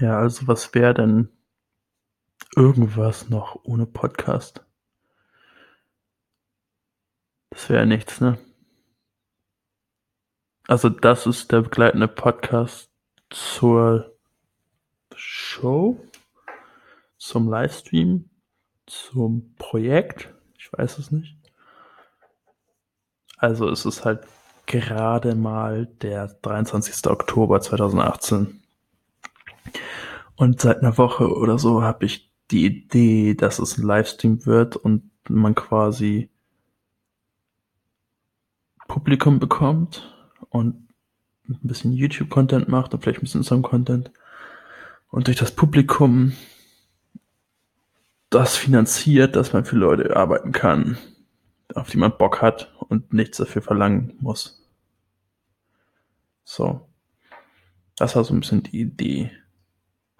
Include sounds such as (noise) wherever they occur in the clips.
Ja, also was wäre denn irgendwas noch ohne Podcast? Das wäre nichts, ne? Also das ist der begleitende Podcast zur Show, zum Livestream, zum Projekt. Ich weiß es nicht. Also es ist halt gerade mal der 23. Oktober 2018. Und seit einer Woche oder so habe ich die Idee, dass es ein Livestream wird und man quasi Publikum bekommt und ein bisschen YouTube-Content macht und vielleicht ein bisschen Instagram-Content und durch das Publikum das finanziert, dass man für Leute arbeiten kann, auf die man Bock hat und nichts dafür verlangen muss. So. Das war so ein bisschen die Idee.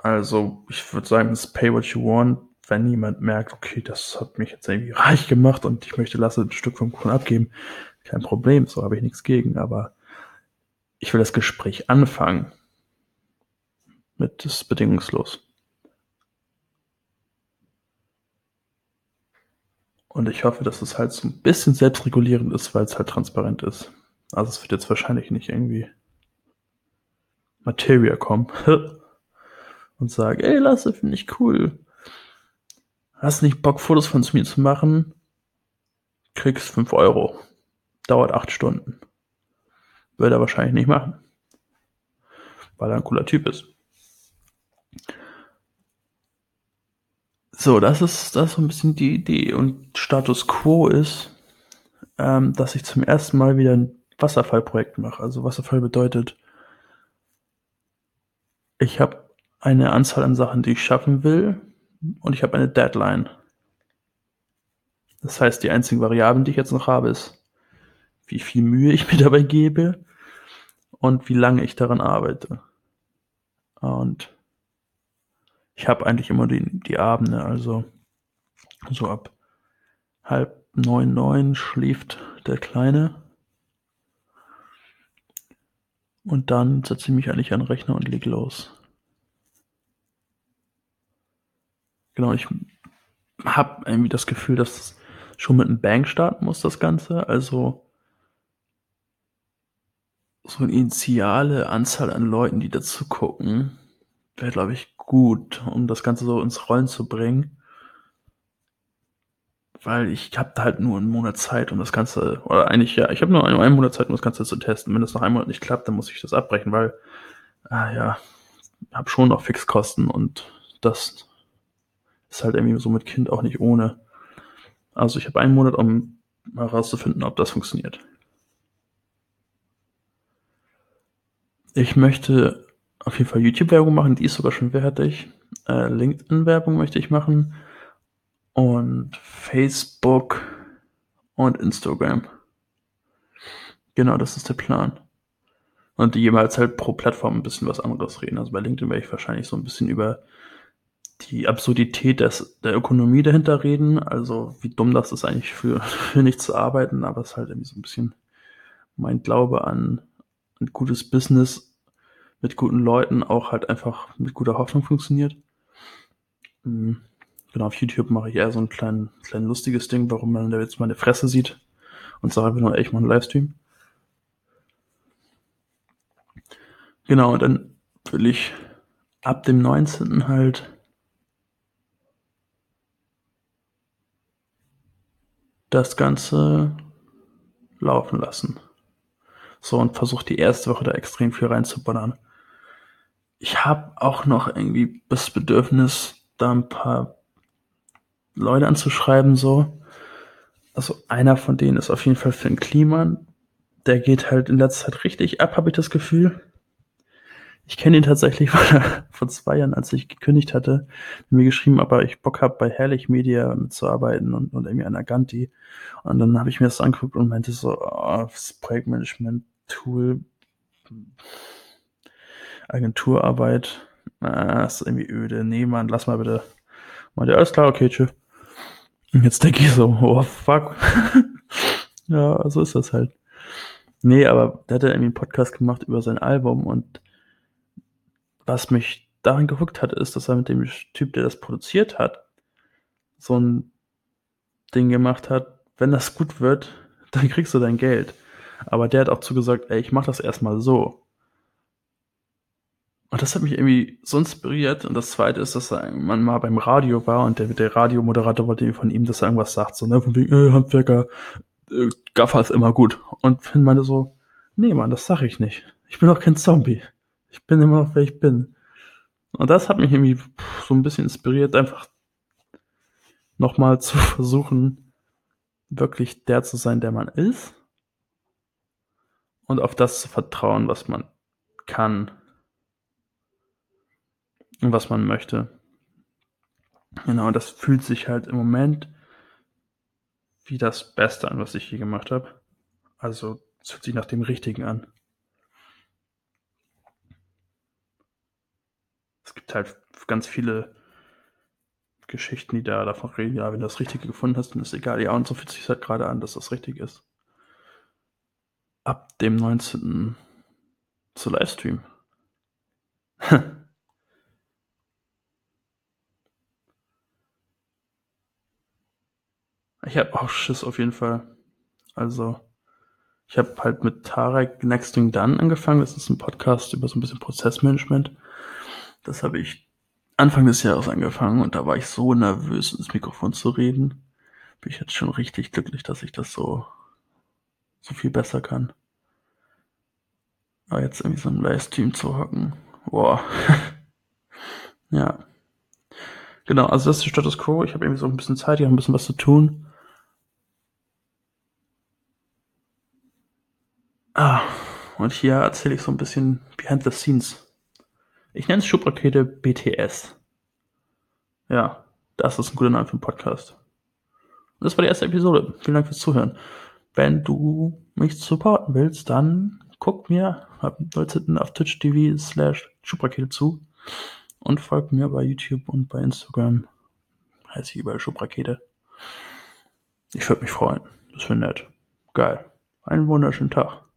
Also, ich würde sagen, es Pay What You Want, wenn jemand merkt, okay, das hat mich jetzt irgendwie reich gemacht und ich möchte Lasse ein Stück vom Kuchen abgeben, kein Problem, so habe ich nichts gegen, aber ich will das Gespräch anfangen mit das bedingungslos. Und ich hoffe, dass es halt so ein bisschen selbstregulierend ist, weil es halt transparent ist. Also es wird jetzt wahrscheinlich nicht irgendwie Materia kommen (laughs) und sagen, ey Lasse, finde ich cool. Hast nicht Bock, Fotos von mir zu machen? Kriegst 5 Euro. Dauert 8 Stunden. Würde er wahrscheinlich nicht machen. Weil er ein cooler Typ ist. So, das ist, das ist so ein bisschen die Idee. Und Status Quo ist, ähm, dass ich zum ersten Mal wieder ein Wasserfallprojekt mache. Also Wasserfall bedeutet, ich habe eine Anzahl an Sachen, die ich schaffen will und ich habe eine Deadline. Das heißt, die einzigen Variablen, die ich jetzt noch habe, ist, wie viel Mühe ich (laughs) mir dabei gebe und wie lange ich daran arbeite. Und ich habe eigentlich immer die, die Abende, also so ab halb neun, neun schläft der Kleine. Und dann setze ich mich eigentlich an den Rechner und leg los. Genau, ich habe irgendwie das Gefühl, dass es schon mit einem Bang starten muss, das Ganze. Also so eine initiale Anzahl an Leuten, die dazu gucken, wäre, glaube ich, gut, um das Ganze so ins Rollen zu bringen. Weil ich habe da halt nur einen Monat Zeit, um das Ganze, oder eigentlich ja, ich habe nur einen, Monat Zeit, um das Ganze zu testen. Wenn das noch einen Monat nicht klappt, dann muss ich das abbrechen, weil, ah ja, habe schon noch Fixkosten und das ist halt irgendwie so mit Kind auch nicht ohne. Also ich habe einen Monat, um herauszufinden, ob das funktioniert. Ich möchte auf jeden Fall YouTube-Werbung machen, die ist sogar schon fertig. Äh, LinkedIn-Werbung möchte ich machen. Und Facebook und Instagram. Genau, das ist der Plan. Und jeweils halt pro Plattform ein bisschen was anderes reden. Also bei LinkedIn werde ich wahrscheinlich so ein bisschen über die Absurdität des, der Ökonomie dahinter reden. Also wie dumm das ist eigentlich für, (laughs) für nichts zu arbeiten, aber es ist halt irgendwie so ein bisschen mein Glaube an ein gutes Business mit guten Leuten auch halt einfach mit guter Hoffnung funktioniert. Mhm. Genau, auf YouTube mache ich eher so ein klein, klein lustiges Ding, warum man da jetzt meine Fresse sieht und sage einfach nur, ey, ich mache einen Livestream. Genau, und dann will ich ab dem 19. halt das Ganze laufen lassen. So, und versuche die erste Woche da extrem viel reinzuballern ich habe auch noch irgendwie das Bedürfnis, da ein paar Leute anzuschreiben, so. Also einer von denen ist auf jeden Fall Finn Kliman. Der geht halt in letzter Zeit richtig ab, habe ich das Gefühl. Ich kenne ihn tatsächlich (laughs) vor zwei Jahren, als ich gekündigt hatte, mir geschrieben, aber ich Bock habe, bei Herrlich Media mitzuarbeiten und, und irgendwie an Aganti. Und dann habe ich mir das angeguckt und meinte so, oh, das Projektmanagement-Tool Agenturarbeit. Ah, ist irgendwie öde. Nee, Mann, lass mal bitte. Meinte, alles klar, okay, tschüss. Und jetzt denke ich so, oh fuck. (laughs) ja, so ist das halt. Nee, aber der hat ja irgendwie einen Podcast gemacht über sein Album und was mich daran gehuckt hat, ist, dass er mit dem Typ, der das produziert hat, so ein Ding gemacht hat, wenn das gut wird, (laughs) dann kriegst du dein Geld. Aber der hat auch zugesagt, ey, ich mach das erstmal so. Und das hat mich irgendwie so inspiriert. Und das zweite ist, dass man mal beim Radio war und der, der Radiomoderator wollte von ihm, dass er irgendwas sagt, so, ne, von wegen, äh, Handwerker, äh, Gaffer ist immer gut. Und Finn meinte so, nee, Mann, das sag ich nicht. Ich bin doch kein Zombie. Ich bin immer noch, wer ich bin. Und das hat mich irgendwie so ein bisschen inspiriert, einfach nochmal zu (laughs) versuchen, wirklich der zu sein, der man ist. Und auf das zu vertrauen, was man kann und was man möchte. Genau, das fühlt sich halt im Moment wie das Beste an, was ich je gemacht habe. Also es fühlt sich nach dem Richtigen an. Es halt ganz viele Geschichten, die da davon reden, ja, wenn du das Richtige gefunden hast, dann ist egal. Ja, und so fühlt sich halt gerade an, dass das richtig ist. Ab dem 19. zu Livestream. (laughs) Ich habe auch Schiss auf jeden Fall. Also, ich habe halt mit Tarek Next Thing Done angefangen. Das ist ein Podcast über so ein bisschen Prozessmanagement. Das habe ich Anfang des Jahres angefangen und da war ich so nervös, ins Mikrofon zu reden. Bin ich jetzt schon richtig glücklich, dass ich das so, so viel besser kann. Aber jetzt irgendwie so ein Livestream zu hocken. Boah. (laughs) ja. Genau, also das ist der Status Quo. Ich habe irgendwie so ein bisschen Zeit, ich habe ein bisschen was zu tun. Ah, und hier erzähle ich so ein bisschen behind the scenes. Ich nenne es Schubrakete BTS. Ja, das ist ein guter Name für einen Podcast. Und das war die erste Episode. Vielen Dank fürs Zuhören. Wenn du mich supporten willst, dann guck mir ab 19. auf Twitch TV slash Schubrakete zu und folgt mir bei YouTube und bei Instagram. Heißt ich überall Schubrakete. Ich würde mich freuen. Das wäre nett. Geil. Einen wunderschönen Tag.